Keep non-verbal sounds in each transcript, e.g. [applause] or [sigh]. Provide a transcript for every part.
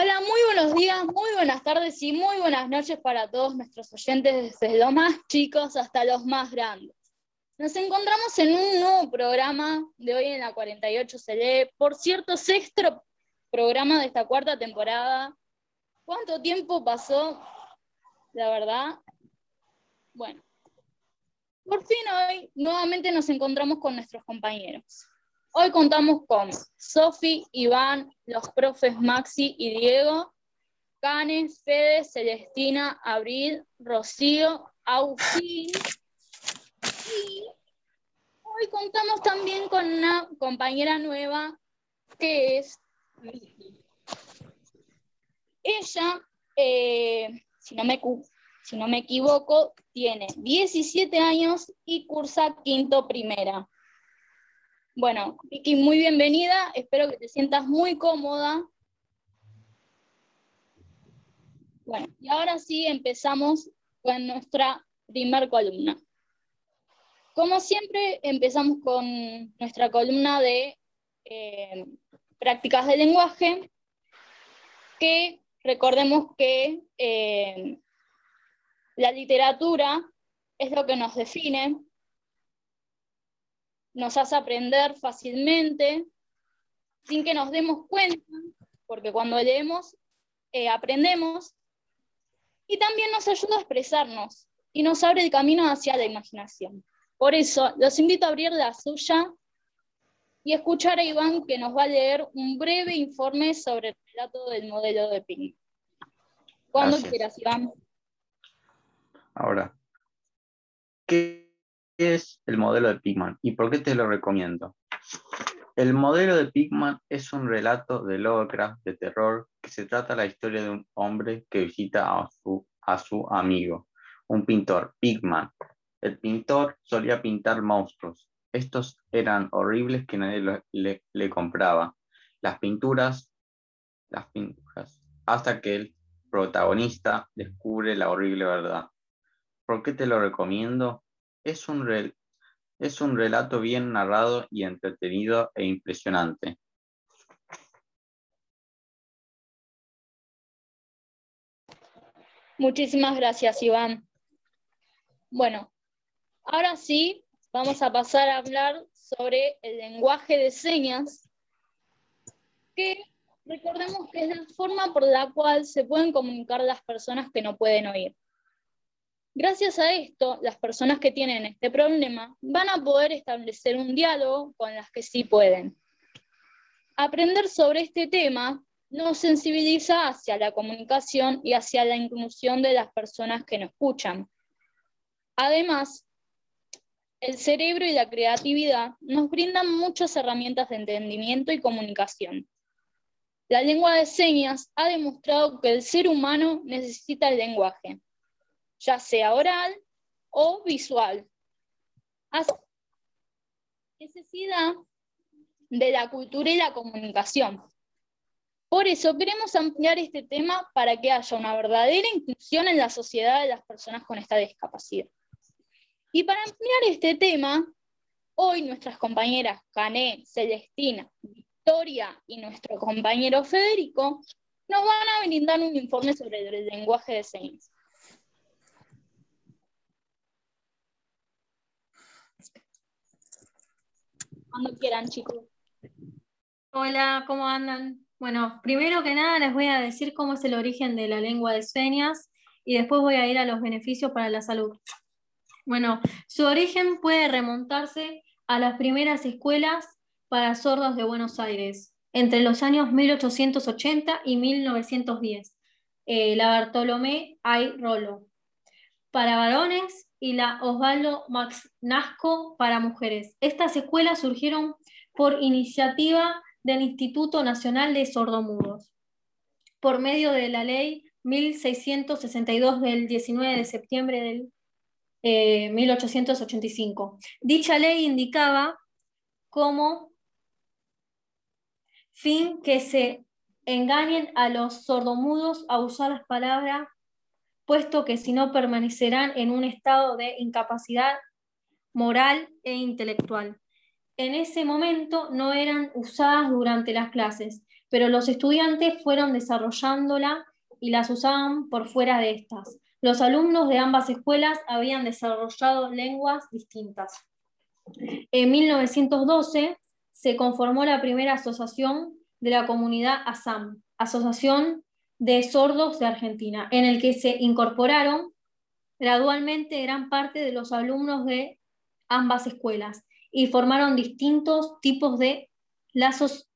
Hola, muy buenos días, muy buenas tardes y muy buenas noches para todos nuestros oyentes, desde los más chicos hasta los más grandes. Nos encontramos en un nuevo programa de hoy en la 48 se lee, por cierto, sexto programa de esta cuarta temporada. ¿Cuánto tiempo pasó? La verdad. Bueno, por fin hoy nuevamente nos encontramos con nuestros compañeros. Hoy contamos con Sofi, Iván, los profes Maxi y Diego, Canes, Fede, Celestina, Abril, Rocío, Agustín. Y hoy contamos también con una compañera nueva que es Ella, eh, si, no me, si no me equivoco, tiene 17 años y cursa quinto primera. Bueno, Vicky, muy bienvenida. Espero que te sientas muy cómoda. Bueno, y ahora sí empezamos con nuestra primer columna. Como siempre, empezamos con nuestra columna de eh, prácticas de lenguaje, que recordemos que eh, la literatura es lo que nos define, nos hace aprender fácilmente, sin que nos demos cuenta, porque cuando leemos eh, aprendemos, y también nos ayuda a expresarnos y nos abre el camino hacia la imaginación. Por eso, los invito a abrir la suya y escuchar a Iván que nos va a leer un breve informe sobre el relato del modelo de Ping. Cuando quieras, Iván. Ahora, ¿qué es el modelo de Pigman y por qué te lo recomiendo? El modelo de Pigman es un relato de Lovecraft de terror que se trata la historia de un hombre que visita a su, a su amigo, un pintor, Pigman. El pintor solía pintar monstruos. Estos eran horribles que nadie le, le compraba. Las pinturas, las pinturas, hasta que el protagonista descubre la horrible verdad. ¿Por qué te lo recomiendo? Es un, es un relato bien narrado y entretenido e impresionante. Muchísimas gracias, Iván. Bueno, ahora sí, vamos a pasar a hablar sobre el lenguaje de señas, que recordemos que es la forma por la cual se pueden comunicar las personas que no pueden oír. Gracias a esto, las personas que tienen este problema van a poder establecer un diálogo con las que sí pueden. Aprender sobre este tema nos sensibiliza hacia la comunicación y hacia la inclusión de las personas que nos escuchan. Además, el cerebro y la creatividad nos brindan muchas herramientas de entendimiento y comunicación. La lengua de señas ha demostrado que el ser humano necesita el lenguaje ya sea oral o visual. necesidad de la cultura y la comunicación. Por eso queremos ampliar este tema para que haya una verdadera inclusión en la sociedad de las personas con esta discapacidad. Y para ampliar este tema, hoy nuestras compañeras Cané, Celestina, Victoria y nuestro compañero Federico nos van a brindar un informe sobre el lenguaje de señas. Quieran, chicos. Hola, ¿cómo andan? Bueno, primero que nada les voy a decir cómo es el origen de la lengua de señas y después voy a ir a los beneficios para la salud. Bueno, su origen puede remontarse a las primeras escuelas para sordos de Buenos Aires, entre los años 1880 y 1910. Eh, la Bartolomé Ay Rolo. Para varones, y la Osvaldo Max Nasco para mujeres. Estas escuelas surgieron por iniciativa del Instituto Nacional de Sordomudos, por medio de la ley 1662 del 19 de septiembre del 1885. Eh, Dicha ley indicaba como fin que se engañen a los sordomudos a usar las palabras puesto que si no permanecerán en un estado de incapacidad moral e intelectual. En ese momento no eran usadas durante las clases, pero los estudiantes fueron desarrollándola y las usaban por fuera de estas. Los alumnos de ambas escuelas habían desarrollado lenguas distintas. En 1912 se conformó la primera asociación de la comunidad ASAM, Asociación de Sordos de Argentina, en el que se incorporaron gradualmente gran parte de los alumnos de ambas escuelas y formaron distintos tipos de lazos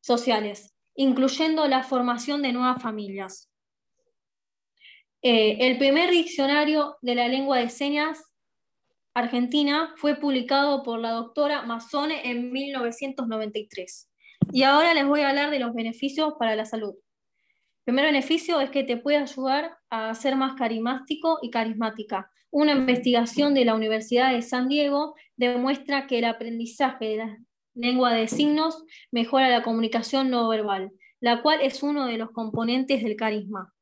sociales, incluyendo la formación de nuevas familias. Eh, el primer diccionario de la lengua de señas argentina fue publicado por la doctora Mazzone en 1993. Y ahora les voy a hablar de los beneficios para la salud. El primer beneficio es que te puede ayudar a ser más carismático y carismática. Una investigación de la Universidad de San Diego demuestra que el aprendizaje de la lengua de signos mejora la comunicación no verbal, la cual es uno de los componentes del carisma.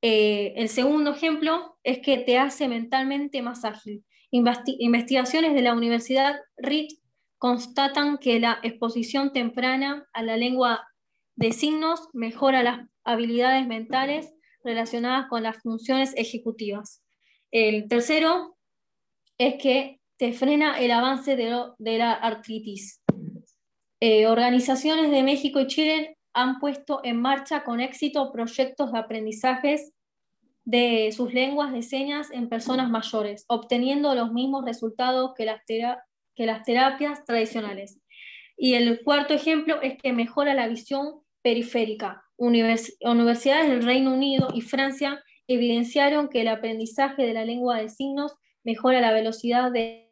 Eh, el segundo ejemplo es que te hace mentalmente más ágil. investigaciones de la Universidad RIT constatan que la exposición temprana a la lengua de signos mejora las habilidades mentales relacionadas con las funciones ejecutivas. El tercero es que te frena el avance de, la artritis. Eh, organizaciones de México y Chile han puesto en marcha con éxito proyectos de aprendizajes de sus lenguas de señas en personas mayores, obteniendo los mismos resultados que las, que las terapias tradicionales. Y el cuarto ejemplo es que mejora la visión periférica. universidades del Reino Unido y Francia evidenciaron que el aprendizaje de la lengua de signos mejora la velocidad de,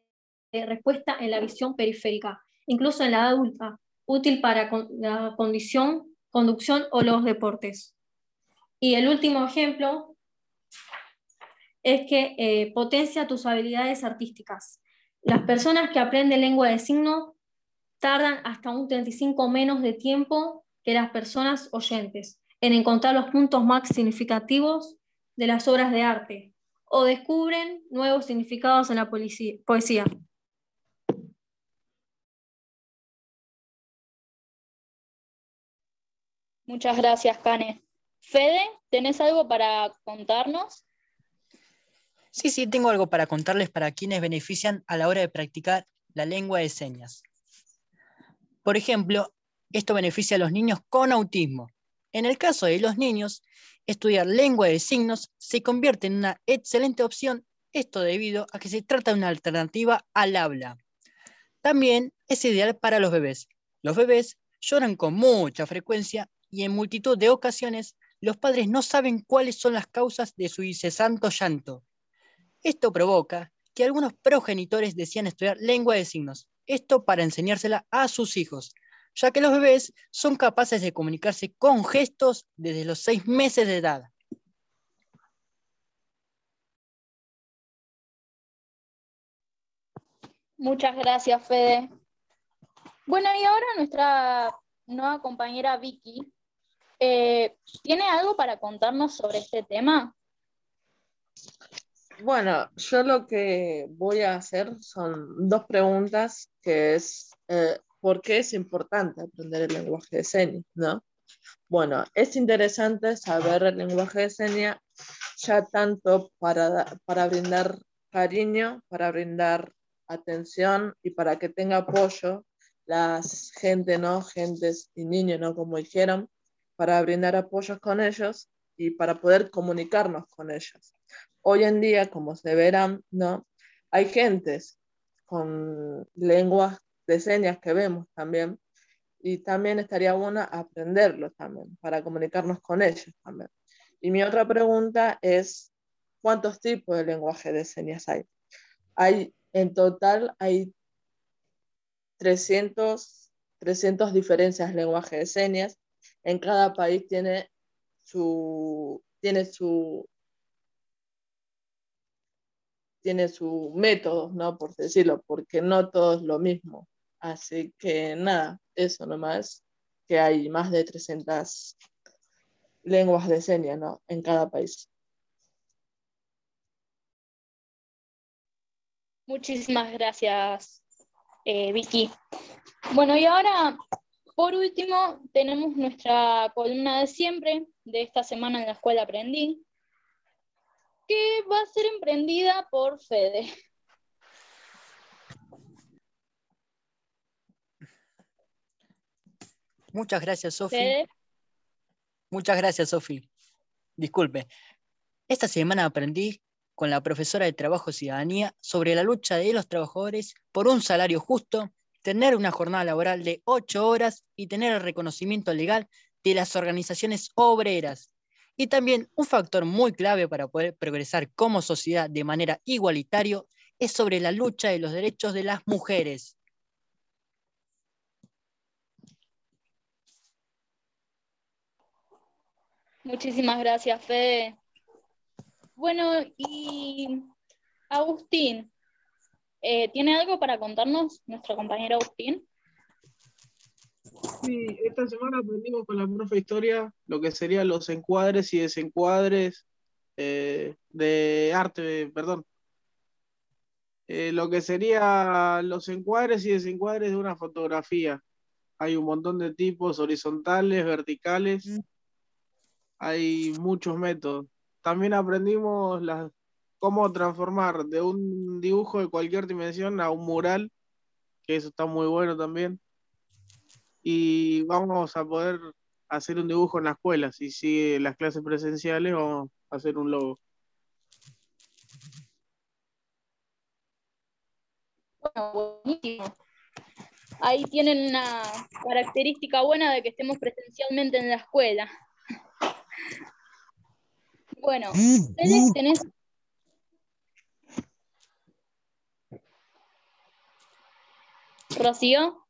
respuesta en la visión periférica, incluso en la adulta, útil para la condición, conducción o los deportes. Y el último ejemplo es que eh, potencia tus habilidades artísticas. Las personas que aprenden lengua de signos tardan hasta un 35 menos de tiempo que las personas oyentes en encontrar los puntos más significativos de las obras de arte o descubren nuevos significados en la poesía. Muchas gracias, Cane. Fede, ¿tenés algo para contarnos? Sí, sí, tengo algo para contarles para quienes benefician a la hora de practicar la lengua de señas. Por ejemplo, esto beneficia a los niños con autismo. En el caso de los niños, estudiar lengua de signos se convierte en una excelente opción, esto debido a que se trata de una alternativa al habla. También es ideal para los bebés. Los bebés lloran con mucha frecuencia y en multitud de ocasiones los padres no saben cuáles son las causas de su incesanto llanto. Esto provoca que algunos progenitores decían estudiar lengua de signos, esto para enseñársela a sus hijos, ya que los bebés son capaces de comunicarse con gestos desde los seis meses de edad. Muchas gracias, Fede. Bueno, y ahora nuestra nueva compañera Vicky eh, tiene algo para contarnos sobre este tema. Bueno, yo lo que voy a hacer son dos preguntas, que es eh, por qué es importante aprender el lenguaje de señas, ¿no? Bueno, es interesante saber el lenguaje de señas ya tanto para, para brindar cariño, para brindar atención y para que tenga apoyo las gente, ¿no? Gentes y niños, ¿no? Como dijeron, para brindar apoyos con ellos y para poder comunicarnos con ellos. Hoy en día, como se verán, ¿no? Hay gentes con lenguas de señas que vemos también y también estaría bueno aprenderlo también para comunicarnos con ellos también. Y mi otra pregunta es, ¿cuántos tipos de lenguaje de señas hay? Hay, en total, hay 300, 300 diferencias de lenguaje de señas. En cada país tiene su, tiene su, tiene su método, ¿no? Por decirlo, porque no todo es lo mismo. Así que nada, eso nomás, que hay más de 300 lenguas de señas, ¿no? En cada país. Muchísimas gracias, eh, Vicky. Bueno, y ahora por último, tenemos nuestra columna de siempre, de esta semana en la escuela aprendí, que va a ser emprendida por Fede. Muchas gracias, Sofi. Muchas gracias, Sofi. Disculpe. Esta semana aprendí con la profesora de Trabajo y Ciudadanía sobre la lucha de los trabajadores por un salario justo, tener una jornada laboral de ocho horas y tener el reconocimiento legal de las organizaciones obreras. Y también un factor muy clave para poder progresar como sociedad de manera igualitaria es sobre la lucha de los derechos de las mujeres. muchísimas gracias, Fede. Bueno, y Agustín, eh, ¿tiene algo para contarnos nuestro compañero Agustín? Sí, esta semana aprendimos con la profe historia lo que serían los encuadres y desencuadres eh, de arte, perdón. Eh, lo que serían los encuadres y desencuadres de una fotografía. Hay un montón de tipos horizontales, verticales. Hay muchos métodos. También aprendimos las, cómo transformar de un dibujo de cualquier dimensión a un mural, que eso está muy bueno también y vamos a poder hacer un dibujo en la escuela. Si sigue las clases presenciales, vamos a hacer un logo. Bueno, buenísimo. Ahí tienen una característica buena de que estemos presencialmente en la escuela. Bueno, ustedes tenés... Rocío.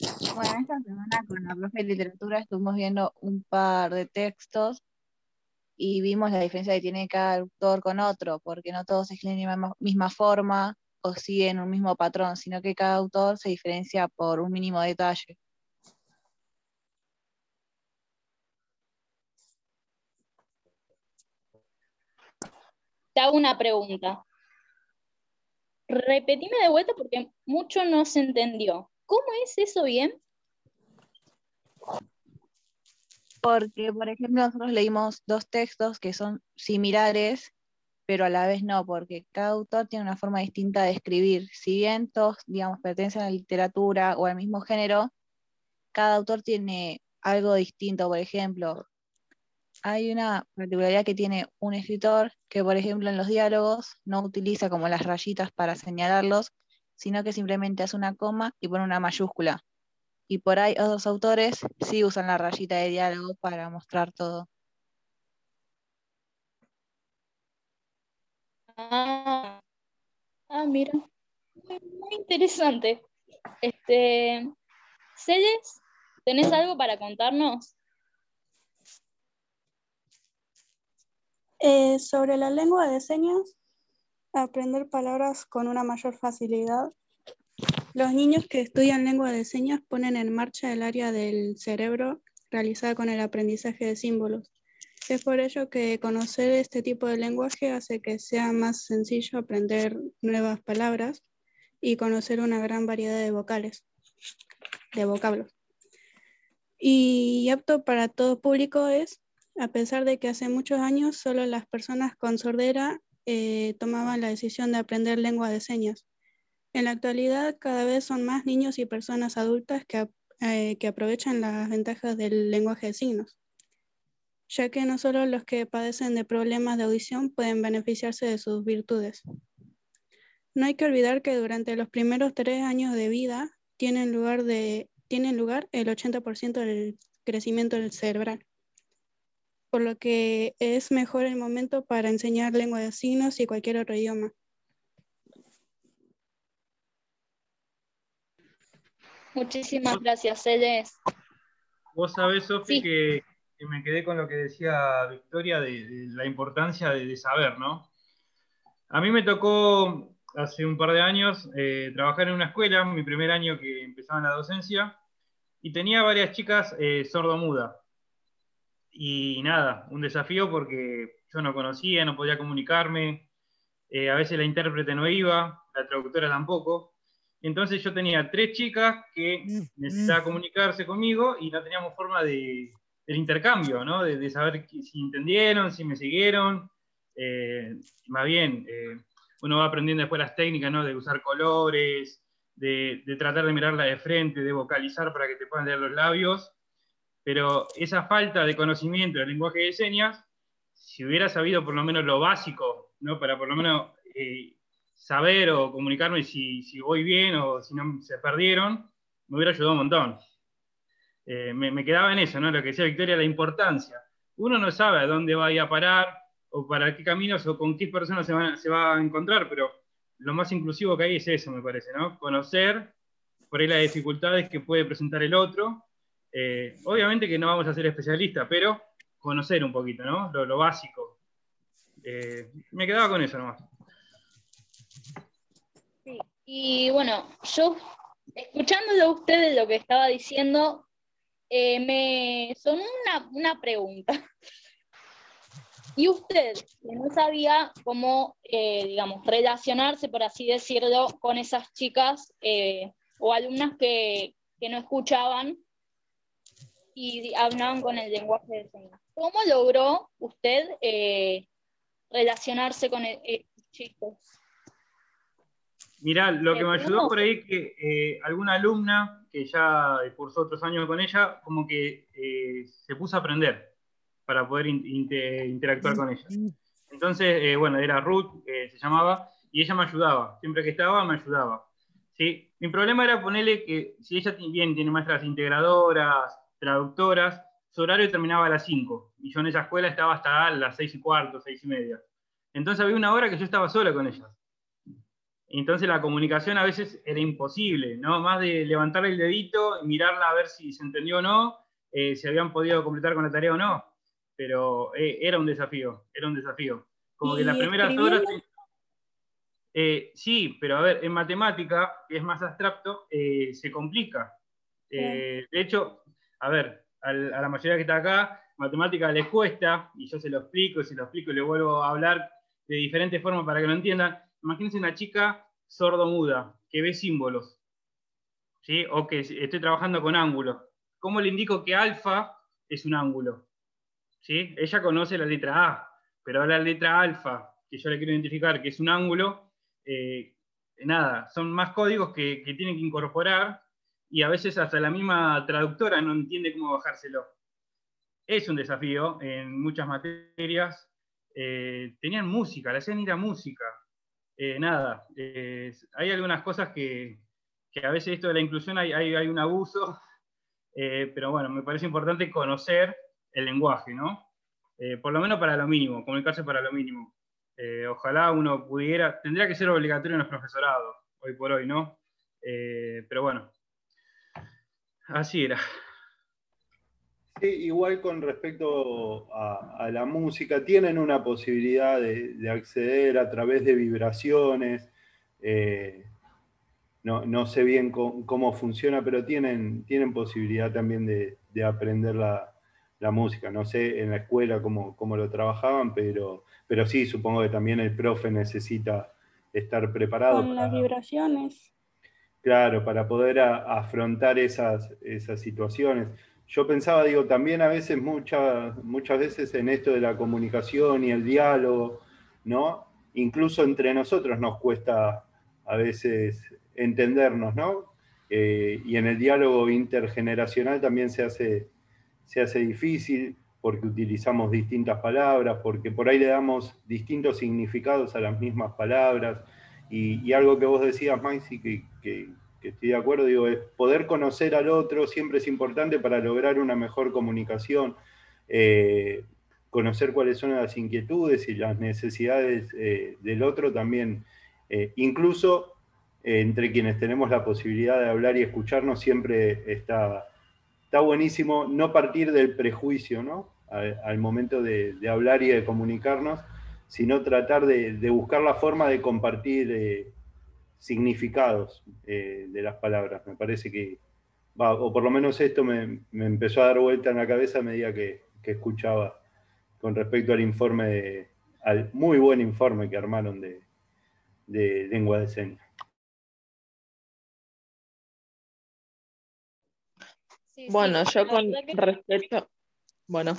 Bueno, esta semana con la profe de literatura estuvimos viendo un par de textos y vimos la diferencia que tiene cada autor con otro, porque no todos escriben de la misma forma o siguen un mismo patrón, sino que cada autor se diferencia por un mínimo detalle. Te hago una pregunta. Repetime de vuelta porque mucho no se entendió. ¿Cómo es eso bien? Porque, por ejemplo, nosotros leímos dos textos que son similares, pero a la vez no, porque cada autor tiene una forma distinta de escribir. Si bien todos, digamos, pertenecen a la literatura o al mismo género, cada autor tiene algo distinto. Por ejemplo, hay una particularidad que tiene un escritor que, por ejemplo, en los diálogos no utiliza como las rayitas para señalarlos, sino que simplemente hace una coma y pone una mayúscula. Y por ahí otros autores sí usan la rayita de diálogo para mostrar todo. Ah, ah, mira. Muy, muy interesante. Este, Celes, ¿tenés algo para contarnos? Eh, sobre la lengua de señas, aprender palabras con una mayor facilidad. Los niños que estudian lengua de señas ponen en marcha el área del cerebro realizada con el aprendizaje de símbolos. Es por ello que conocer este tipo de lenguaje hace que sea más sencillo aprender nuevas palabras y conocer una gran variedad de vocales, de vocablos. Y apto para todo público es, a pesar de que hace muchos años solo las personas con sordera eh, tomaban la decisión de aprender lengua de señas. En la actualidad, cada vez son más niños y personas adultas que, eh, que aprovechan las ventajas del lenguaje de signos, ya que no solo los que padecen de problemas de audición pueden beneficiarse de sus virtudes. No hay que olvidar que durante los primeros tres años de vida tienen lugar, de, tienen lugar el 80% del crecimiento del cerebral por lo que es mejor el momento para enseñar lengua de signos y cualquier otro idioma. Muchísimas gracias, Celes. Vos sabés, Sofi, Sí. que, que me quedé con lo que decía Victoria de, de la importancia de, de saber, ¿no? A mí me tocó hace un par de años eh, trabajar en una escuela, mi primer año que empezaba en la docencia, y tenía varias chicas eh, sordomudas. Y nada, un desafío porque yo no conocía, no podía comunicarme, eh, a veces la intérprete no iba, la traductora tampoco. Entonces yo tenía tres chicas que necesitaban comunicarse conmigo y no teníamos forma de, del intercambio, ¿no? De, de saber si entendieron, si me siguieron. Eh, más bien, eh, uno va aprendiendo después las técnicas, ¿no? De usar colores, de, de, tratar de mirarla de frente, de vocalizar para que te puedan leer los labios. Pero esa falta de conocimiento del lenguaje de señas, si hubiera sabido por lo menos lo básico, ¿no? Para por lo menos eh, saber o comunicarme si, si, voy bien o si no se perdieron, me hubiera ayudado un montón. Eh, me, quedaba en eso, ¿no? Lo que decía Victoria, la importancia. Uno no sabe a dónde va a ir a parar, o para qué caminos o con qué personas se, se va a encontrar, pero lo más inclusivo que hay es eso, me parece, ¿no? Conocer por ahí las dificultades que puede presentar el otro. Eh, obviamente que no vamos a ser especialistas, pero conocer un poquito, ¿no? Lo, básico. Eh, me quedaba con eso nomás. Sí. Y bueno, yo, escuchándolo a ustedes lo que estaba diciendo, eh, me sonó una, una pregunta. [laughs] Y usted, que no sabía cómo, digamos, relacionarse, por así decirlo, con esas chicas o alumnas que, que, no escuchaban y hablaban con el lenguaje de señas. ¿Cómo logró usted eh, relacionarse con estos chicos? Mirá, lo que me ayudó por ahí que eh, alguna alumna que ya cursó otros años con ella, como que eh, se puso a aprender para poder inter interactuar con ella. Entonces, eh, bueno, era Ruth, que se llamaba, y ella me ayudaba. Siempre que estaba, me ayudaba. ¿sí? Mi problema era ponerle que si ella bien tiene maestras integradoras, traductoras, su horario terminaba a las 5, y yo en esa escuela estaba hasta las 6 y cuarto, 6 y media. Entonces había una hora que yo estaba sola con ellas. Entonces la comunicación a veces era imposible, ¿no? Más de levantar el dedito, mirarla a ver si se entendió o no, eh, si habían podido completar con la tarea o no pero eh, era un desafío, era un desafío. Como que las primeras horas... Eh, sí, pero a ver, en matemática, que es más abstracto, eh, se complica. Eh, de hecho, a ver, a, la mayoría que está acá, matemática les cuesta, y yo se lo explico, se lo explico y le vuelvo a hablar de diferentes formas para que lo entiendan. Imagínense una chica sordo-muda, que ve símbolos, ¿sí? o que estoy trabajando con ángulos. ¿Cómo le indico que alfa es un ángulo? ¿sí? Ella conoce la letra A, pero la letra alfa, que yo le quiero identificar, que es un ángulo, eh, nada, son más códigos que, que, tienen que incorporar y a veces hasta la misma traductora no entiende cómo bajárselo. Es un desafío en muchas materias. Eh, tenían música, le hacían ir a música. Eh, nada, eh, hay algunas cosas que, que, a veces esto de la inclusión hay, hay, hay un abuso, pero bueno, me parece importante conocer el lenguaje, ¿no? Por lo menos para lo mínimo, comunicarse para lo mínimo. Ojalá uno pudiera, tendría que ser obligatorio en los profesorados, hoy por hoy, ¿no? Pero bueno, así era. Sí, igual con respecto a, a, la música, tienen una posibilidad de, de acceder a través de vibraciones. No, no, sé bien cómo, cómo, funciona, pero tienen, tienen posibilidad también de, de aprender la, la música. No sé en la escuela cómo, cómo, lo trabajaban, pero, pero sí, supongo que también el profe necesita estar preparado. Con para, las vibraciones. Claro, para poder afrontar esas, situaciones. Yo pensaba, digo, también a veces, muchas, muchas veces en esto de la comunicación y el diálogo, ¿no? Incluso entre nosotros nos cuesta a veces entendernos, ¿no? Eh, y en el diálogo intergeneracional también se hace se hace difícil porque utilizamos distintas palabras, porque por ahí le damos distintos significados a las mismas palabras. Y, y algo que vos decías, Maxi, que, que, estoy de acuerdo, digo, es poder conocer al otro siempre es importante para lograr una mejor comunicación, eh, conocer cuáles son las inquietudes y las necesidades eh, del otro también, eh, incluso entre quienes tenemos la posibilidad de hablar y escucharnos, siempre está está buenísimo no partir del prejuicio, ¿no? Al, momento de, hablar y de comunicarnos, sino tratar de, de buscar la forma de compartir significados eh, de las palabras. Me parece que, va, o por lo menos esto me, me, empezó a dar vuelta en la cabeza a medida que, que escuchaba con respecto al informe, de, al muy buen informe que armaron de, de lengua de señas. Bueno, yo con respecto... Bueno.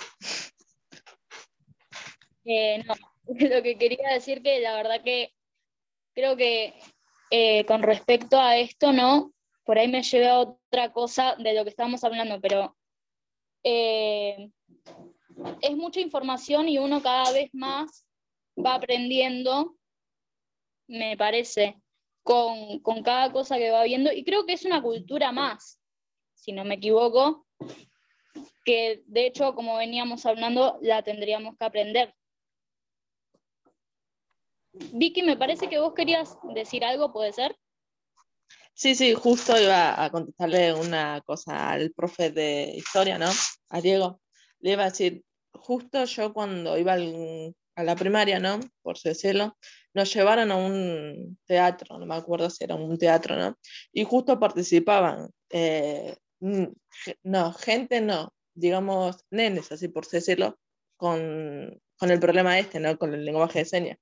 Eh, no, [laughs] lo que quería decir que la verdad que creo que eh, con respecto a esto, ¿no? Por ahí me llevé a otra cosa de lo que estábamos hablando, pero eh, es mucha información y uno cada vez más va aprendiendo, me parece, con, con cada cosa que va viendo. Y creo que es una cultura más, si no me equivoco, que de hecho, como veníamos hablando, la tendríamos que aprender. Vicky, me parece que vos querías decir algo, ¿puede ser? sí, sí, justo iba a contestarle una cosa al profe de historia, ¿no? A Diego. Le iba a decir, justo yo cuando iba a la primaria, ¿no? Por así decirlo, nos llevaron a un teatro, no me acuerdo si era un teatro, ¿no? Y justo participaban, eh, no, gente no, digamos, nenes, así por decirlo, con, con el problema este, ¿no? Con el lenguaje de señas.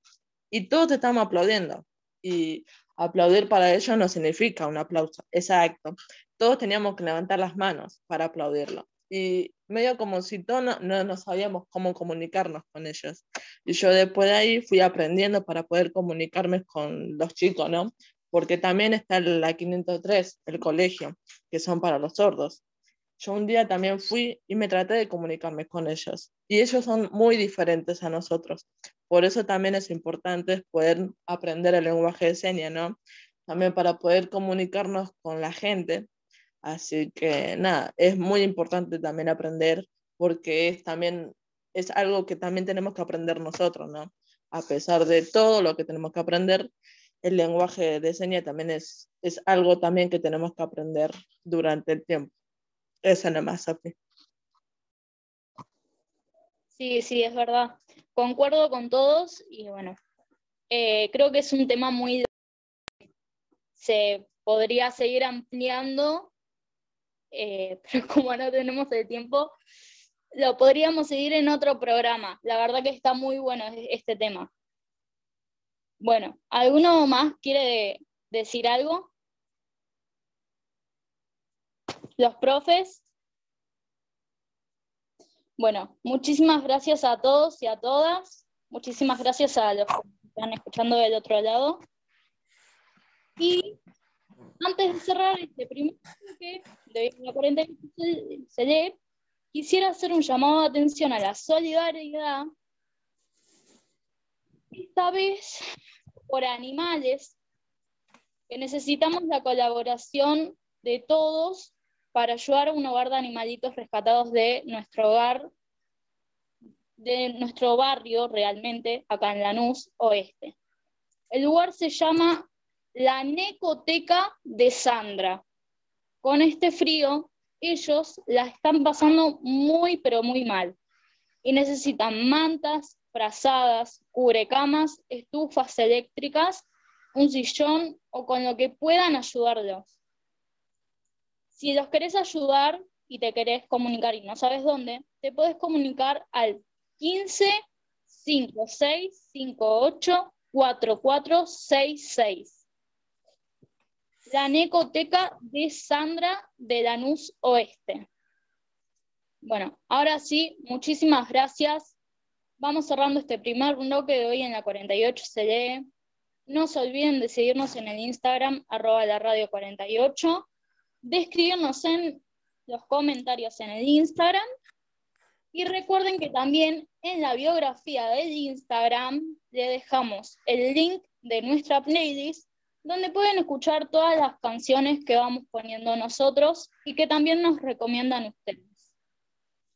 Y todos te estamos aplaudiendo. Y aplaudir para ellos no significa un aplauso, exacto. Todos teníamos que levantar las manos para aplaudirlo. Y medio como si no, no, no sabíamos cómo comunicarnos con ellos. Y yo después de ahí fui aprendiendo para poder comunicarme con los chicos, ¿no? Porque también está la 503, el colegio, que son para los sordos. Yo un día también fui y me traté de comunicarme con ellos. Y ellos son muy diferentes a nosotros. Por eso también es importante poder aprender el lenguaje de señas, ¿no? También para poder comunicarnos con la gente. Así que nada, es muy importante también aprender porque es también es algo que también tenemos que aprender nosotros, ¿no? A pesar de todo lo que tenemos que aprender, el lenguaje de señas también es, es algo también que tenemos que aprender durante el tiempo. Eso nomás, Sofi. Sí, sí, es verdad. Concuerdo con todos y bueno, eh, creo que es un tema muy... Se podría seguir ampliando, eh, [laughs] pero como no tenemos el tiempo, lo podríamos seguir en otro programa. La verdad que está muy bueno e- este tema. Bueno, ¿alguno más quiere decir algo? ¿Los profes? Bueno, muchísimas gracias a todos y a todas. Muchísimas gracias a los que están escuchando del otro lado. Y antes de cerrar este primer bloque de la cuarentena se- lee, quisiera hacer un llamado de atención a la solidaridad, esta vez por animales, que necesitamos la colaboración de todos para ayudar a un hogar de animalitos rescatados de nuestro hogar, de nuestro barrio realmente, acá en Lanús Oeste. El lugar se llama la Necoteca de Sandra. Con este frío, ellos la están pasando muy, pero muy mal. Y necesitan mantas, frazadas, cubrecamas, estufas eléctricas, un sillón o con lo que puedan ayudarlos. Si los querés ayudar y te querés comunicar y no sabes dónde, te puedes comunicar al 15 56 58 4466. La Necoteca de Sandra de Lanús Oeste. Bueno, ahora sí, muchísimas gracias. Vamos cerrando este primer bloque de hoy en la 48 se lee. No se olviden de seguirnos en el Instagram, arroba la radio 48, de escribirnos en los comentarios en el Instagram. Y recuerden que también en la biografía del Instagram le dejamos el link de nuestra playlist donde pueden escuchar todas las canciones que vamos poniendo nosotros y que también nos recomiendan ustedes.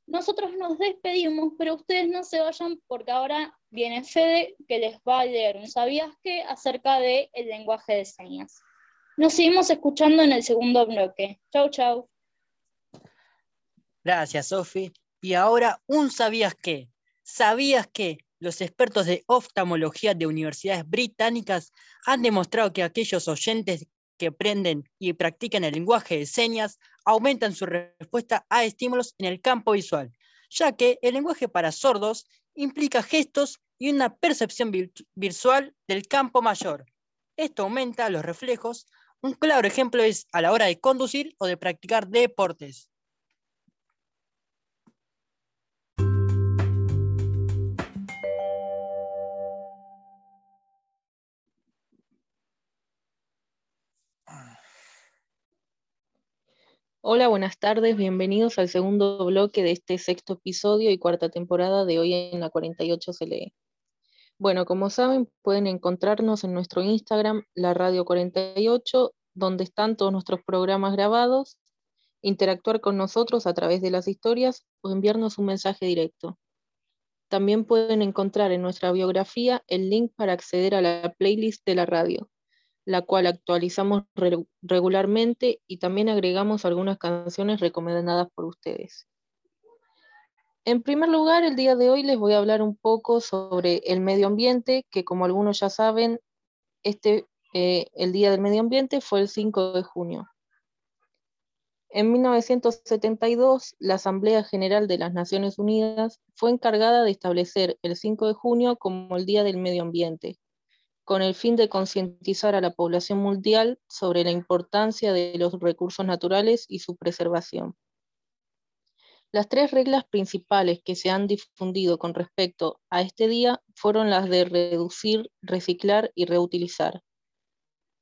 Nosotros nos despedimos, pero ustedes no se vayan porque ahora viene Fede que les va a leer un sabías qué acerca del lenguaje de señas. Nos seguimos escuchando en el segundo bloque. Chau, chau. Gracias, Sofi. Y ahora un sabías qué. ¿Sabías que los expertos de oftalmología de universidades británicas han demostrado que aquellos oyentes que aprenden y practican el lenguaje de señas aumentan su respuesta a estímulos en el campo visual, ya que el lenguaje para sordos implica gestos y una percepción visual del campo mayor. Esto aumenta los reflejos. Un claro ejemplo es a la hora de conducir o de practicar deportes. Hola, buenas tardes, bienvenidos al segundo bloque de este sexto episodio y cuarta temporada de Hoy en la 48 se lee. Bueno, como saben, pueden encontrarnos en nuestro Instagram, la Radio 48, donde están todos nuestros programas grabados, interactuar con nosotros a través de las historias o enviarnos un mensaje directo. También pueden encontrar en nuestra biografía el link para acceder a la playlist de la radio, la cual actualizamos regularmente y también agregamos algunas canciones recomendadas por ustedes. En primer lugar, el día de hoy les voy a hablar un poco sobre el medio ambiente, que como algunos ya saben, este, eh, el Día del Medio Ambiente fue el 5 de junio. En 1972, la Asamblea General de las Naciones Unidas fue encargada de establecer el 5 de junio como el Día del Medio Ambiente, con el fin de concientizar a la población mundial sobre la importancia de los recursos naturales y su preservación. Las tres reglas principales que se han difundido con respecto a este día fueron las de reducir, reciclar y reutilizar.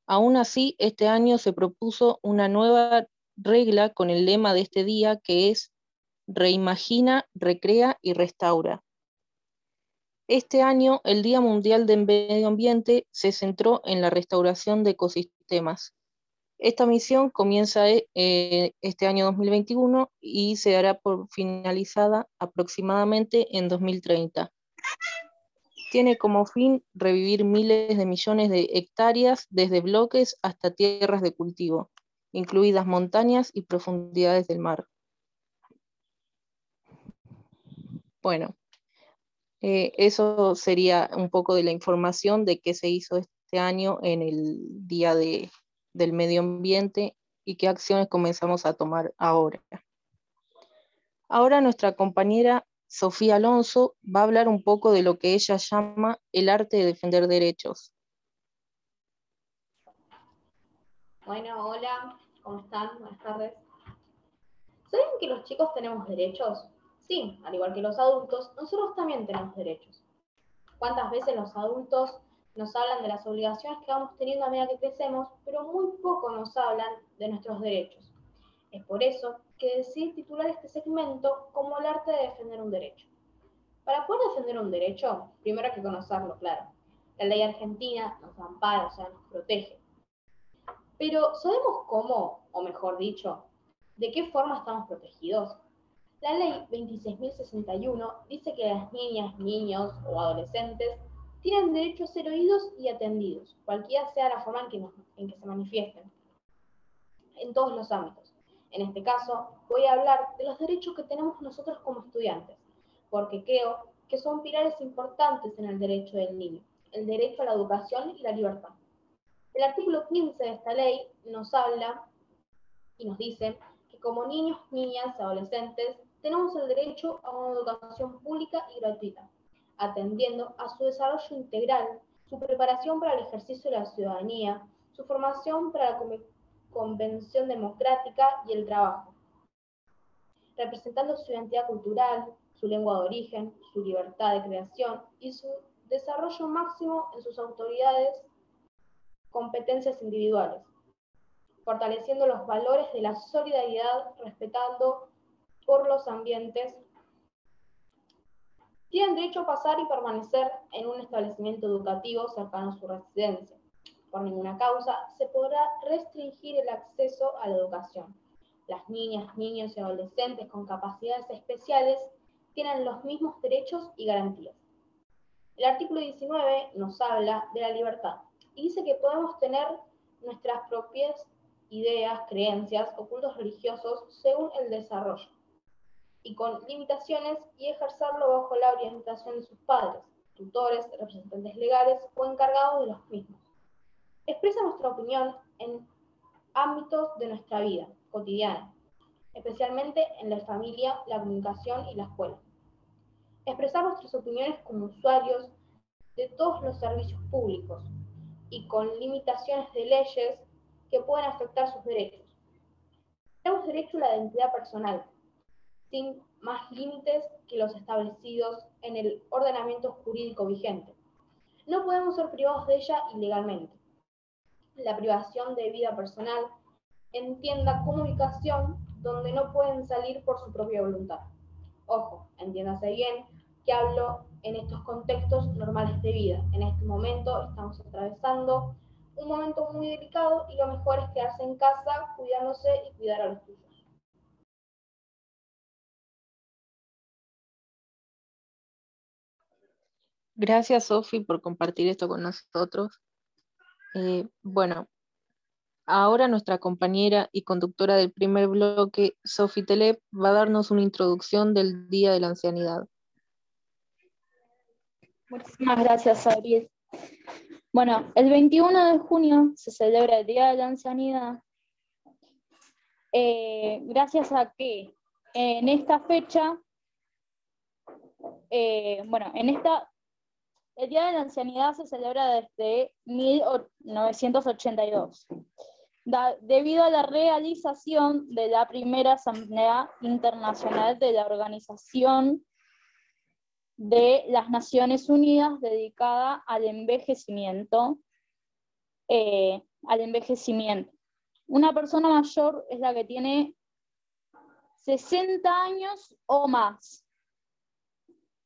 Aún así, este año se propuso una nueva regla con el lema de este día que es Reimagina, recrea y restaura. Este año, el Día Mundial del Medio Ambiente se centró en la restauración de ecosistemas, esta misión comienza eh, este año 2021 y se dará por finalizada aproximadamente en 2030. Tiene como fin revivir miles de millones de hectáreas desde bloques hasta tierras de cultivo, incluidas montañas y profundidades del mar. Bueno, eh, eso sería un poco de la información de qué se hizo este año en el Día de, del medio ambiente y qué acciones comenzamos a tomar ahora. Ahora nuestra compañera Sofía Alonso va a hablar un poco de lo que ella llama el arte de defender derechos. Bueno, hola, ¿cómo están? Buenas tardes. ¿Saben que los chicos tenemos derechos? Sí, al igual que los adultos, nosotros también tenemos derechos. ¿Cuántas veces los adultos nos hablan de las obligaciones que vamos teniendo a medida que crecemos, pero muy poco nos hablan de nuestros derechos. Es por eso que decidí titular este segmento como el arte de defender un derecho. Para poder defender un derecho, primero hay que conocerlo, claro. La ley argentina nos ampara, o sea, nos protege. Pero ¿sabemos cómo, o mejor dicho, de qué forma estamos protegidos? La ley 26.061 dice que las niñas, niños o adolescentes tienen derecho a ser oídos y atendidos, cualquiera sea la forma en que, se manifiesten, en todos los ámbitos. En este caso, voy a hablar de los derechos que tenemos nosotros como estudiantes, porque creo que son pilares importantes en el derecho del niño, el derecho a la educación y la libertad. El artículo 15 de esta ley nos habla y nos dice que como niños, niñas adolescentes tenemos el derecho a una educación pública y gratuita, atendiendo a su desarrollo integral, su preparación para el ejercicio de la ciudadanía, su formación para la convención democrática y el trabajo, representando su identidad cultural, su lengua de origen, su libertad de creación y su desarrollo máximo en sus autoridades, competencias individuales, fortaleciendo los valores de la solidaridad, respetando por los ambientes tienen derecho a pasar y permanecer en un establecimiento educativo cercano a su residencia. Por ninguna causa se podrá restringir el acceso a la educación. Las niñas, niños y adolescentes con capacidades especiales tienen los mismos derechos y garantías. El artículo 19 nos habla de la libertad y dice que podemos tener nuestras propias ideas, creencias o cultos religiosos según el desarrollo y con limitaciones y ejercerlo bajo la orientación de sus padres, tutores, representantes legales o encargados de los mismos. Expresa nuestra opinión en ámbitos de nuestra vida cotidiana, especialmente en la familia, la comunicación y la escuela. Expresar nuestras opiniones como usuarios de todos los servicios públicos y con limitaciones de leyes que pueden afectar sus derechos. Tenemos derecho a la identidad personal, sin más límites que los establecidos en el ordenamiento jurídico vigente. No podemos ser privados de ella ilegalmente. La privación de vida personal entienda como ubicación donde no pueden salir por su propia voluntad. Ojo, entiéndase bien que hablo en estos contextos normales de vida. En este momento estamos atravesando un momento muy delicado y lo mejor es quedarse en casa cuidándose y cuidar a los tuyos. Gracias, Sofi, por compartir esto con nosotros. Eh, bueno, ahora nuestra compañera y conductora del primer bloque, Sofi Telep, va a darnos una introducción del Día de la Ancianidad. Muchísimas gracias, Abril. Bueno, el 21 de junio se celebra el Día de la Ancianidad, eh, gracias a que en esta fecha, eh, bueno, en esta el Día de la Ancianidad se celebra desde 1982, debido a la realización de la primera Asamblea Internacional de la Organización de las Naciones Unidas dedicada al envejecimiento. Eh, al envejecimiento. Una persona mayor es la que tiene 60 años o más.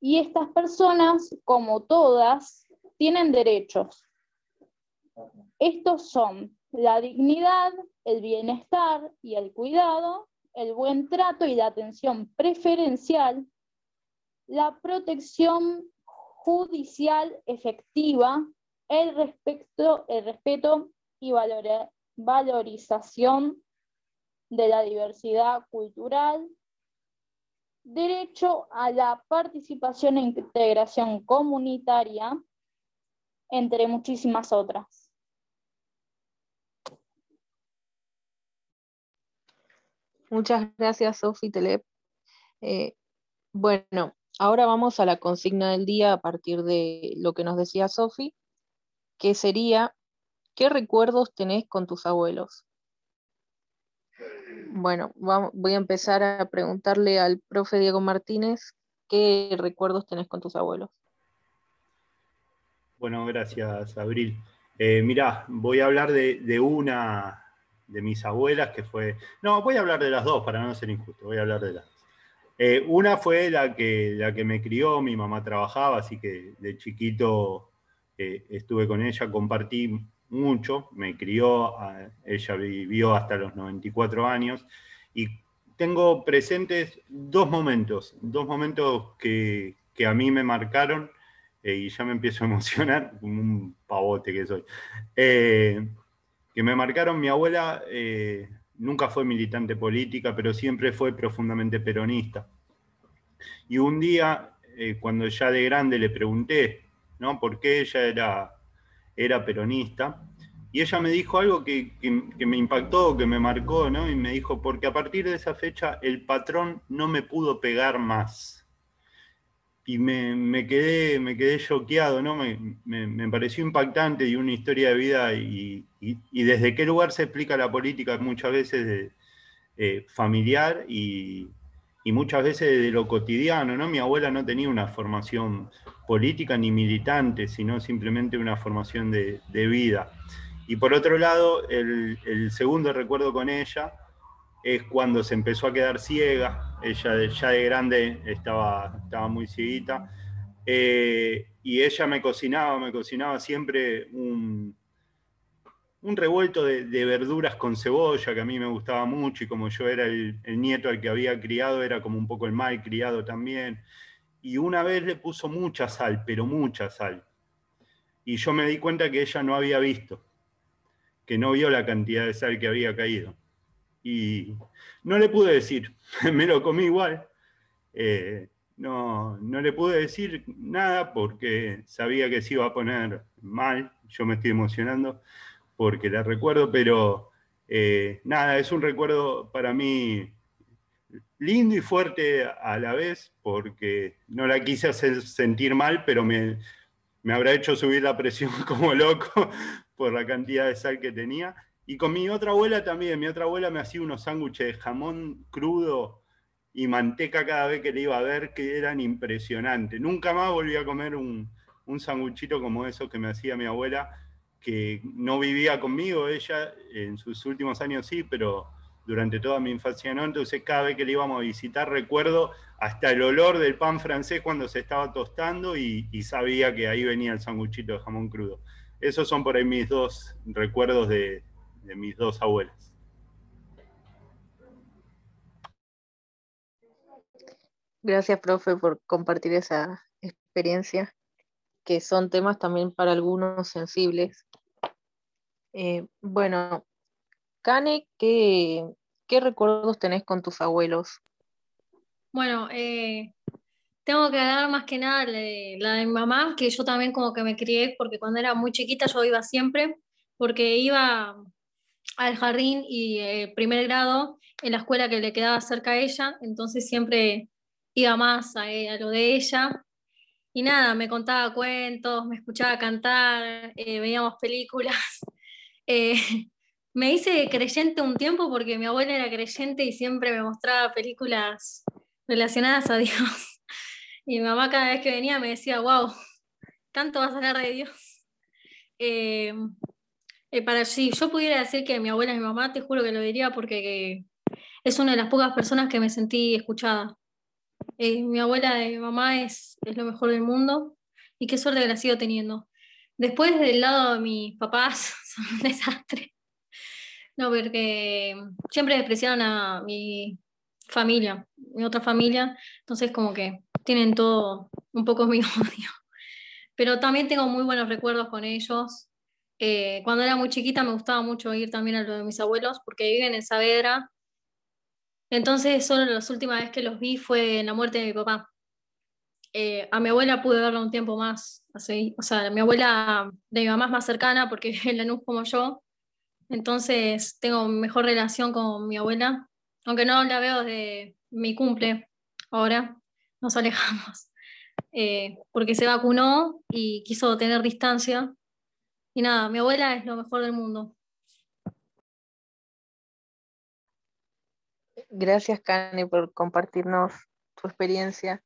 Y estas personas, como todas, tienen derechos. Estos son la dignidad, el bienestar y el cuidado, el buen trato y la atención preferencial, la protección judicial efectiva, el, respeto, el respeto y valorización de la diversidad cultural, derecho a la participación e integración comunitaria, entre muchísimas otras. Muchas gracias, Sofi Telep. Eh, bueno, ahora vamos a la consigna del día a partir de lo que nos decía Sofi, que sería, ¿qué recuerdos tenés con tus abuelos? Bueno, voy a empezar a preguntarle al profe Diego Martínez qué recuerdos tenés con tus abuelos. Bueno, gracias, Abril. Eh, mirá, voy a hablar de, una de mis abuelas que fue. No, voy a hablar de las dos para no ser injusto, voy a hablar de las dos. Eh, una fue la que, la que me crió, mi mamá trabajaba, así que de chiquito eh, estuve con ella, compartí mucho, me crió, ella vivió hasta los 94 años y tengo presentes dos momentos, dos momentos que, a mí me marcaron eh, y ya me empiezo a emocionar, [laughs] como un pavote que soy, eh, que me marcaron, mi abuela eh, nunca fue militante política, pero siempre fue profundamente peronista. Y un día, cuando ya de grande le pregunté, ¿no? ¿Por qué ella era era peronista. Y ella me dijo algo que, me impactó, que me marcó, ¿no? Y me dijo, porque a partir de esa fecha el patrón no me pudo pegar más. Y me, quedé, me quedé choqueado, ¿no? Me, pareció impactante y una historia de vida y, desde qué lugar se explica la política muchas veces eh, familiar y, muchas veces de lo cotidiano, ¿no? Mi abuela no tenía una formación política ni militante, sino simplemente una formación de, vida. Y por otro lado, el, segundo recuerdo con ella es cuando se empezó a quedar ciega, ella ya de grande estaba, estaba muy cieguita, eh, y ella me cocinaba, me cocinaba siempre un, un revuelto de, verduras con cebolla que a mí me gustaba mucho y como yo era el, nieto al que había criado, era como un poco el mal criado también y una vez le puso mucha sal, pero mucha sal. Y yo me di cuenta que ella no había visto, que no vio la cantidad de sal que había caído. Y no le pude decir, [laughs] me lo comí igual. Eh, no, no le pude decir nada porque sabía que se iba a poner mal. Yo me estoy emocionando porque la recuerdo, pero eh, nada, es un recuerdo para mí lindo y fuerte a la vez, porque no la quise hacer sentir mal, pero me, habrá hecho subir la presión [laughs] como loco por la cantidad de sal que tenía. Y con mi otra abuela también, mi otra abuela me hacía unos sándwiches de jamón crudo y manteca cada vez que le iba a ver, que eran impresionantes. Nunca más volví a comer un, un sanguchito como esos que me hacía mi abuela, que no vivía conmigo, ella en sus últimos años sí, pero durante toda mi infancia, ¿no? Entonces cada vez que le íbamos a visitar recuerdo hasta el olor del pan francés cuando se estaba tostando y, sabía que ahí venía el sanguchito de jamón crudo. Esos son por ahí mis dos recuerdos de, de mis dos abuelas. Gracias, profe, por compartir esa experiencia, que son temas también para algunos sensibles. Eh, bueno, Kane, ¿qué, ¿qué recuerdos tenés con tus abuelos? Bueno, eh, tengo que hablar más que nada la de mi mamá, que yo también como que me crié, porque cuando era muy chiquita yo iba siempre, porque iba al jardín y eh, primer grado en la escuela que le quedaba cerca a ella, entonces siempre iba más a, a lo de ella. Y nada, me contaba cuentos, me escuchaba cantar, veíamos películas. Eh, [laughs] me hice creyente un tiempo porque mi abuela era creyente y siempre me mostraba películas relacionadas a [laughs] Dios. Y mi mamá cada vez que venía me decía, wow, tanto vas a hablar de Dios. Eh, eh, para si yo pudiera decir que mi abuela es mi mamá, te juro que lo diría porque es una de las pocas personas que me sentí escuchada. Mi abuela de mi mamá es, es lo mejor del mundo y qué suerte que la sigo teniendo. Después del lado de mis papás [laughs] son un desastre. No, porque siempre despreciaron a mi familia, mi otra familia, entonces como que tienen todo un poco mi [laughs] odio. Pero también tengo muy buenos recuerdos con ellos. Eh, cuando era muy chiquita me gustaba mucho ir también a lo de mis abuelos porque viven en Saavedra. Entonces solo la última vez que los vi fue en la muerte de mi papá. Eh, a mi abuela pude verla un tiempo más. Así, o sea, mi abuela de mi mamá es más cercana porque [laughs] es Lanús como yo. Entonces tengo mejor relación con mi abuela. Aunque no la veo desde mi cumple ahora, nos alejamos. [laughs] Eh, porque se vacunó y quiso tener distancia. Y nada, mi abuela es lo mejor del mundo. Gracias, Kane, por compartirnos tu experiencia.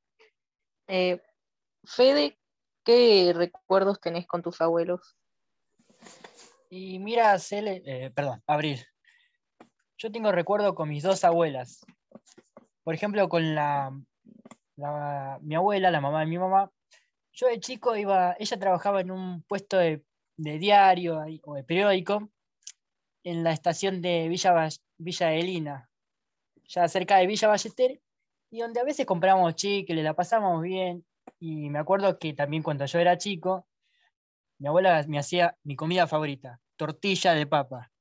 Eh, Fede, ¿qué recuerdos tenés con tus abuelos? Y mira, Cele, eh, perdón, Abril. Yo tengo recuerdo con mis dos abuelas. Por ejemplo, con la, la- mi abuela, la mamá de mi mamá. Yo de chico iba, ella trabajaba en un puesto de, de diario o de periódico en la estación de Villa, Villa Elina, ya cerca de Villa Ballester, y donde a veces compramos chicles, la pasamos bien. Y me acuerdo que también cuando yo era chico, mi abuela me hacía mi comida favorita, tortilla de papa.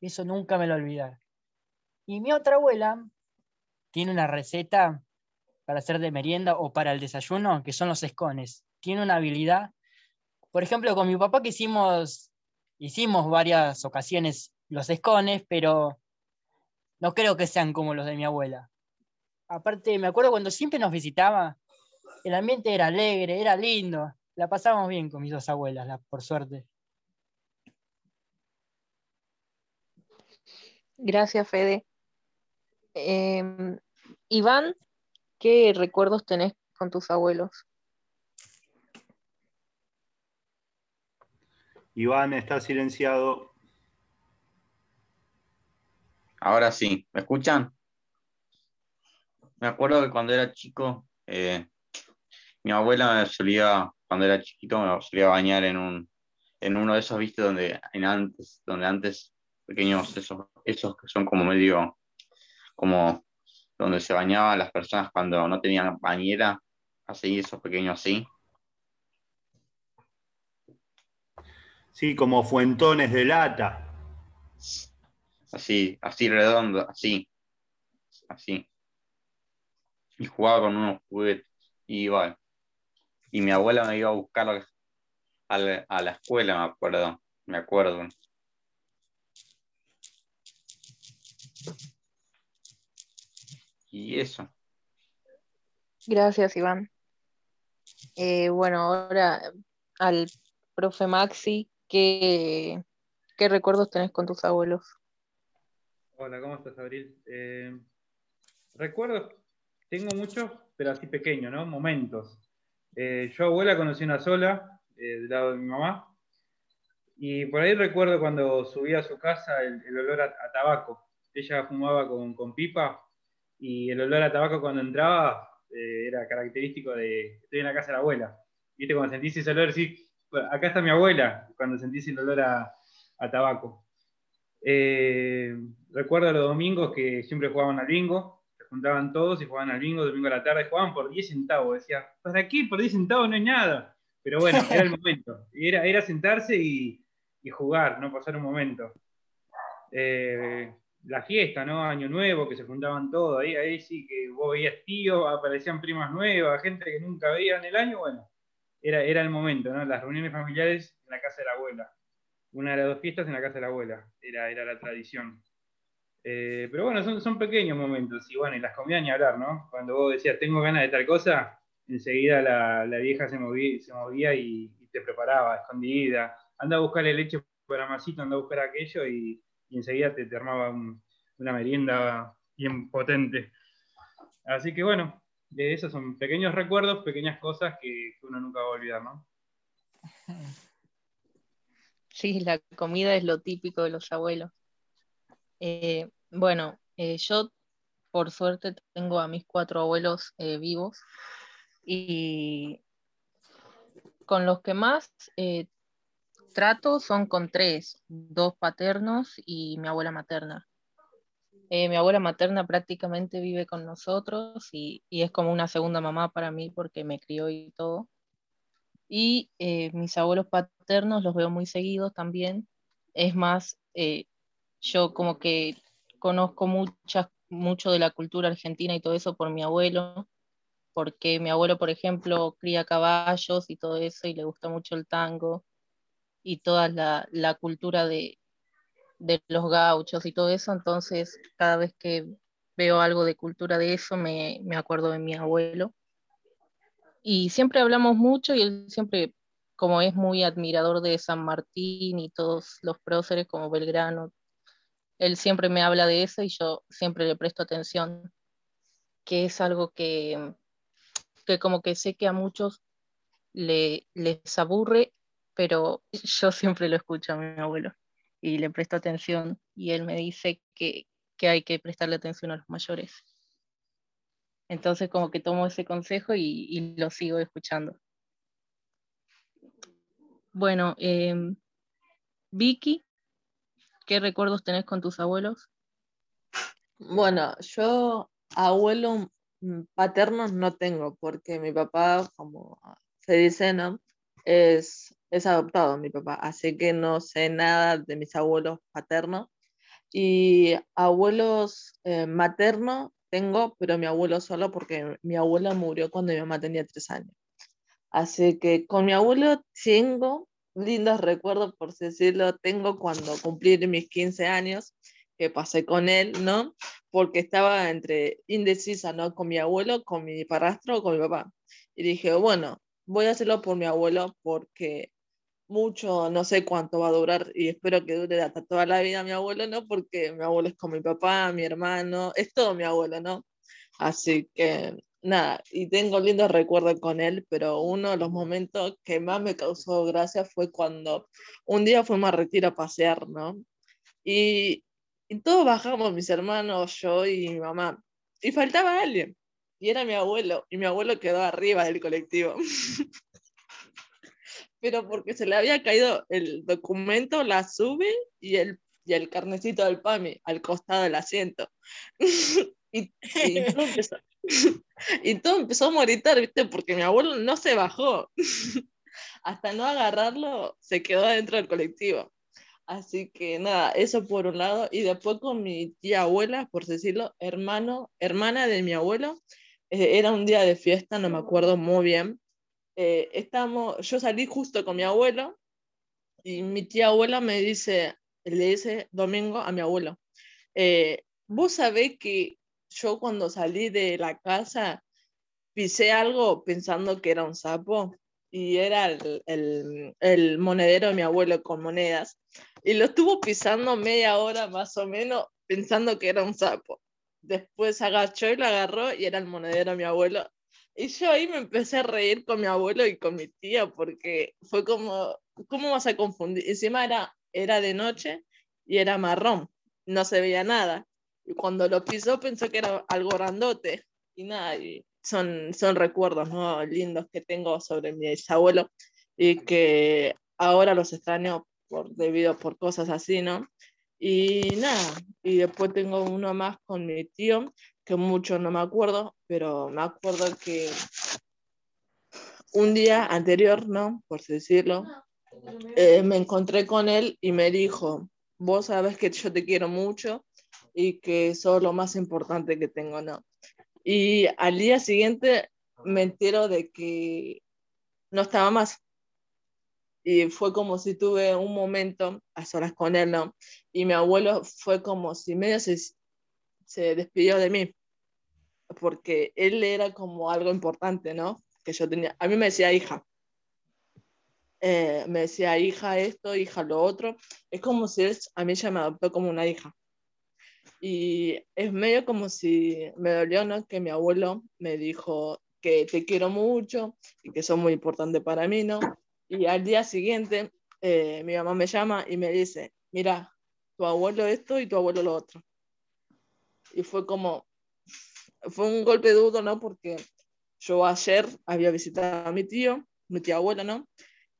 Eso nunca me lo olvidar. Y mi otra abuela tiene una receta para hacer de merienda o para el desayuno, que son los escones. Tiene una habilidad. Por ejemplo, con mi papá que hicimos, hicimos varias ocasiones los escones, pero no creo que sean como los de mi abuela. Aparte, me acuerdo cuando siempre nos visitaba, el ambiente era alegre, era lindo. La pasábamos bien con mis dos abuelas, la- por suerte. Gracias, Fede. Em, Iván, ¿qué recuerdos tenés con tus abuelos? Iván está silenciado. Ahora sí, ¿me escuchan? Me acuerdo que cuando era chico, eh, mi abuela me solía, cuando era chiquito, me solía bañar en un, en uno de esos, viste, donde en antes, donde antes pequeños, esos, esos que son como medio, como donde se bañaban las personas cuando no tenían bañera, así, esos pequeños así. Sí, como fuentones de lata. así, así redondo, así, así. Y jugaba con unos juguetes. Y iba, y mi abuela me iba a buscar a la, a la escuela, me acuerdo, me acuerdo. Y eso. Gracias, Iván. Eh, bueno, ahora al profe Maxi, ¿qué, qué recuerdos tenés con tus abuelos? Hola, ¿cómo estás, Abril? Eh, recuerdos, tengo muchos, pero así pequeños, ¿no? Momentos. Eh, yo, abuela, conocí una sola, eh, del lado de mi mamá, y por ahí recuerdo cuando subí a su casa el, el olor a, a tabaco. ella fumaba con, con pipa y el olor a tabaco cuando entraba eh, era característico de estoy en la casa de la abuela. ¿Viste? Cuando sentís ese olor, sí, acá está mi abuela, cuando sentís el olor a, a tabaco. Eh, recuerdo los domingos que siempre jugaban al bingo, juntaban todos y jugaban al bingo, domingo a la tarde, jugaban por 10 centavos. Decía, ¿para qué? Por 10 centavos no es nada. Pero bueno, era el [laughs] momento. Era, era sentarse y, y jugar, no pasar un momento. Eh, la fiesta, ¿no? Año Nuevo, que se juntaban todos, ahí, ahí sí que vos veías tíos, aparecían primas nuevas, gente que nunca veía en el año, bueno, era, era el momento, ¿no? Las reuniones familiares en la casa de la abuela. Una de las dos fiestas en la casa de la abuela, era, era la tradición. Eh, pero bueno, son, son pequeños momentos, y bueno, y las comidas ni hablar, ¿no? Cuando vos decías, tengo ganas de tal cosa, enseguida la, la vieja se movía, se movía y, te preparaba, escondida. Anda a buscarle leche para masito, anda a buscar aquello y, y enseguida te, te armaba un, una merienda bien potente. Así que bueno, de esos son pequeños recuerdos, pequeñas cosas que, que uno nunca va a olvidar, ¿no? [laughs] Sí, la comida es lo típico de los abuelos. Eh, bueno, eh, yo por suerte tengo a mis cuatro abuelos eh, vivos y con los que más eh, trato son con tres, dos paternos y mi abuela materna. Mi abuela materna prácticamente vive con nosotros y, y, es como una segunda mamá para mí porque me crió y todo. Y mis abuelos paternos los veo muy seguidos también. Es más, yo como que conozco muchas, mucho de la cultura argentina y todo eso por mi abuelo, porque mi abuelo, por ejemplo, cría caballos y todo eso y le gusta mucho el tango y toda la, la cultura de, de los gauchos y todo eso, entonces cada vez que veo algo de cultura de eso me, me, acuerdo de mi abuelo. Y siempre hablamos mucho y él siempre, como es muy admirador de San Martín y todos los próceres como Belgrano, él siempre me habla de eso y yo siempre le presto atención, que es algo que, que como que sé que a muchos le, les aburre pero [laughs] yo siempre lo escucho a mi abuelo y le presto atención y él me dice que, que hay que prestarle atención a los mayores. Entonces como que tomo ese consejo y, y lo sigo escuchando. Bueno, eh, Vicky, ¿qué recuerdos tenés con tus abuelos? Bueno, yo abuelo paternos no tengo porque mi papá, como se dice, ¿no? Es es adoptado mi papá, así que no sé nada de mis abuelos paternos. Y abuelos eh, maternos tengo, pero mi abuelo solo porque mi abuela murió cuando mi mamá tenía tres años. Así que con mi abuelo tengo lindos recuerdos, por decirlo, tengo cuando cumplí mis 15 años, que pasé con él, ¿no? Porque estaba entre indecisa, ¿no? Con mi abuelo, con mi parastro con mi papá. Y dije, bueno, voy a hacerlo por mi abuelo porque mucho, no sé cuánto va a durar y espero que dure hasta toda la vida mi abuelo, ¿no? Porque mi abuelo es como mi papá, mi hermano, es todo mi abuelo, ¿no? Así que nada, y tengo lindos recuerdos con él, pero uno de los momentos que más me causó gracia fue cuando un día fuimos a Retiro a pasear, ¿no? Y, y todos bajamos, mis hermanos, yo y mi mamá, y faltaba alguien, y era mi abuelo, y mi abuelo quedó arriba del colectivo. [laughs] pero porque se le había caído el documento, la sube y el, y el carnecito del PAMI al costado del asiento. [laughs] y, y, todo [laughs] empezó, [laughs] y, todo empezó, a moritar, ¿viste? Porque mi abuelo no se bajó. [laughs] Hasta no agarrarlo, se quedó adentro del colectivo. Así que nada, eso por un lado. Y después con mi tía abuela, por decirlo, hermano, hermana de mi abuelo, eh, era un día de fiesta, no me acuerdo muy bien eh, estamos, yo salí justo con mi abuelo y mi tía abuela me dice, le dice domingo a mi abuelo, eh, vos sabés que yo cuando salí de la casa pisé algo pensando que era un sapo y era el, el, monedero de mi abuelo con monedas y lo estuvo pisando media hora más o menos pensando que era un sapo. Después agachó y lo agarró y era el monedero de mi abuelo y yo ahí me empecé a reír con mi abuelo y con mi tía porque fue como, ¿cómo vas a confundir? Encima era, era de noche y era marrón, no se veía nada. Y cuando lo pisó pensó que era algo grandote. Y nada, y son, son recuerdos ¿no? lindos que tengo sobre mi bisabuelo y que ahora los extraño por, debido por cosas así, ¿no? Y nada, y después tengo uno más con mi tío, que mucho no me acuerdo, pero me acuerdo que un día anterior, ¿no? Por así decirlo, eh, me encontré con él y me dijo, vos sabes que yo te quiero mucho y que sos lo más importante que tengo, ¿no? Y al día siguiente me entero de que no estaba más. Y fue como si tuve un momento a solas con él, ¿no? Y mi abuelo fue como si medio se, se despidió de mí, porque él era como algo importante, ¿no? Que yo tenía. A mí me decía hija. Eh, me decía hija esto, hija lo otro. Es como si él a mí ya me adoptó como una hija. Y es medio como si me dolió, ¿no? Que mi abuelo me dijo que te quiero mucho y que son muy importante para mí, ¿no? Y al día siguiente eh, mi mamá me llama y me dice, mira, tu abuelo esto y tu abuelo lo otro. Y fue como, fue un golpe duro, ¿no? Porque yo ayer había visitado a mi tío, mi tía abuela, ¿no?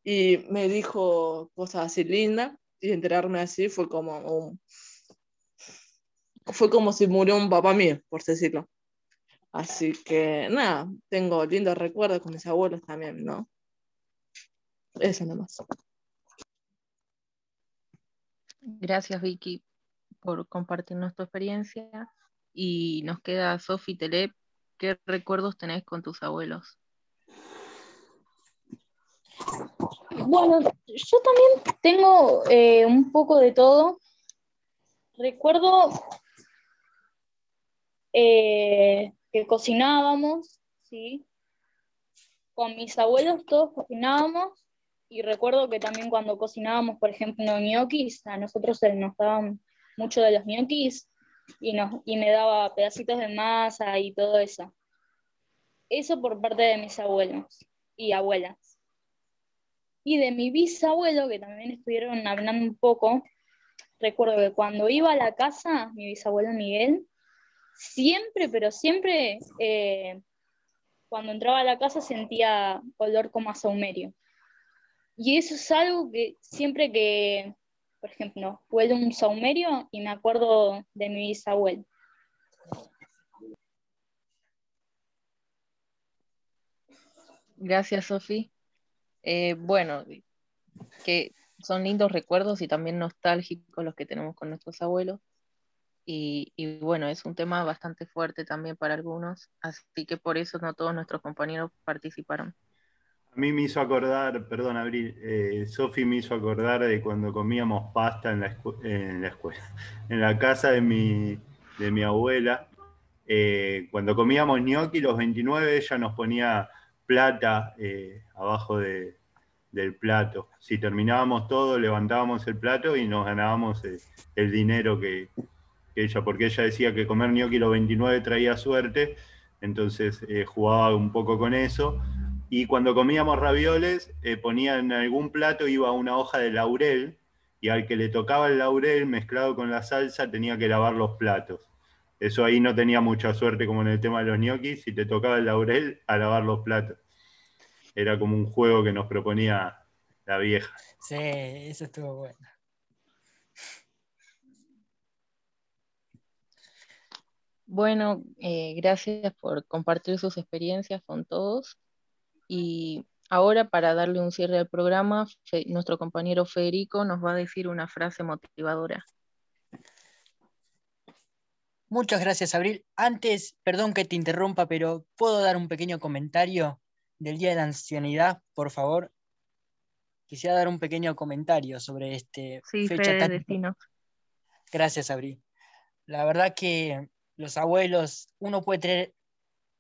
Y me dijo cosas así lindas y enterarme así fue como un, fue como si murió un papá mío, por decirlo. Así que nada, tengo lindos recuerdos con mis abuelos también, ¿no? Eso nomás. Gracias, Vicky, por compartirnos tu experiencia. Y nos queda Sofi Telep. ¿Qué recuerdos tenés con tus abuelos? Bueno, yo también tengo eh, un poco de todo. Recuerdo eh, que cocinábamos, ¿sí? Con mis abuelos todos cocinábamos y recuerdo que también cuando cocinábamos, por ejemplo, ñoquis, a nosotros nos daban mucho de los ñoquis y, nos, y me daba pedacitos de masa y todo eso. Eso por parte de mis abuelos y abuelas. Y de mi bisabuelo, que también estuvieron hablando un poco, recuerdo que cuando iba a la casa, mi bisabuelo Miguel, siempre, pero siempre, eh, cuando entraba a la casa sentía olor como a saumerio. Y eso es algo que siempre que, por ejemplo, huele un saumerio y me acuerdo de mi bisabuelo. Gracias, Sofi. Eh, bueno, que son lindos recuerdos y también nostálgicos los que tenemos con nuestros abuelos. Y, bueno, es un tema bastante fuerte también para algunos, así que por eso no todos nuestros compañeros participaron. A mí me hizo acordar, perdón, Abril, eh, Sofi me hizo acordar de cuando comíamos pasta en la, en la escuela, [laughs] en la casa de mi, de mi abuela. Eh, cuando comíamos gnocchi, los 29, ella nos ponía plata eh, abajo de, del plato. Si terminábamos todo, levantábamos el plato y nos ganábamos el dinero que, ella, porque ella decía que comer gnocchi los 29 traía suerte, entonces eh, jugaba un poco con eso. Y cuando comíamos ravioles, eh, ponía en algún plato, iba una hoja de laurel, y al que le tocaba el laurel mezclado con la salsa tenía que lavar los platos. Eso ahí no tenía mucha suerte como en el tema de los gnocchis, si te tocaba el laurel, a lavar los platos. Era como un juego que nos proponía la vieja. Sí, eso estuvo bueno. Bueno, eh, gracias por compartir sus experiencias con todos. Y ahora, para darle un cierre al programa, nuestro compañero Federico nos va a decir una frase motivadora. Muchas gracias, Abril. Antes, perdón que te interrumpa, pero ¿puedo dar un pequeño comentario del Día de la Ancianidad, por favor? Quisiera dar un pequeño comentario sobre este sí, fecha tan... Gracias, Abril. La verdad que los abuelos, uno puede tener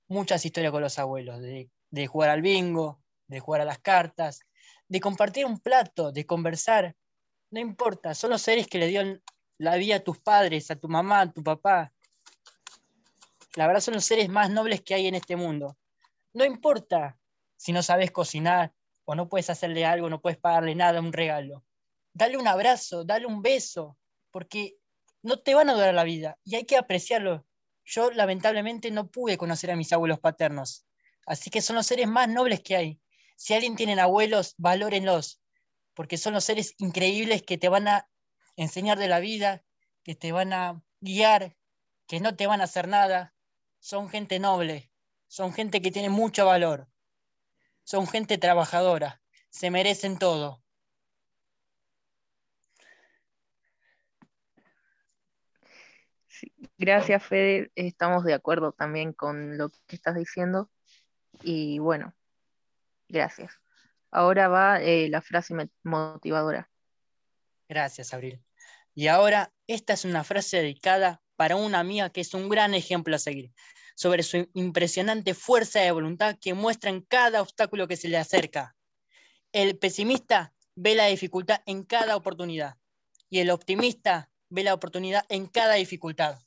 muchas historias con los abuelos, de, jugar al bingo, de jugar a las cartas, de compartir un plato, de conversar. No importa, son los seres que le dio la vida a tus padres, a tu mamá, a tu papá. La verdad son los seres más nobles que hay en este mundo. No importa si no sabes cocinar o no puedes hacerle algo, no puedes pagarle nada, un regalo. Dale un abrazo, dale un beso, porque no te van a durar la vida y hay que apreciarlo. Yo lamentablemente no pude conocer a mis abuelos paternos, así que son los seres más nobles que hay. Si alguien tiene abuelos, valórenlos, porque son los seres increíbles que te van a enseñar de la vida, que te van a guiar, que no te van a hacer nada. Son gente noble, son gente que tiene mucho valor, son gente trabajadora, se merecen todo. Gracias, Fede. Estamos de acuerdo también con lo que estás diciendo. Y bueno, gracias. Ahora va eh, la frase motivadora. Gracias, Abril. Y ahora, esta es una frase dedicada para una amiga que es un gran ejemplo a seguir, sobre su impresionante fuerza de voluntad que muestra en cada obstáculo que se le acerca. El pesimista ve la dificultad en cada oportunidad y el optimista ve la oportunidad en cada dificultad.